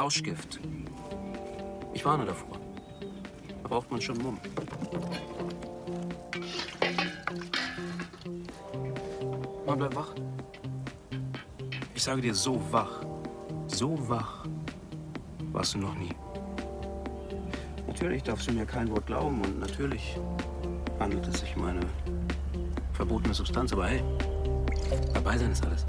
Rauschgift. Ich warne davor. Da braucht man schon Mumm. Man bleibt wach. Ich sage dir, so wach, so wach warst du noch nie. Natürlich darfst du mir kein Wort glauben und natürlich handelt es sich um eine verbotene Substanz, aber hey, dabei sein ist alles.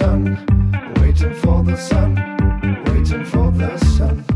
Sun, waiting for the sun, waiting for the sun.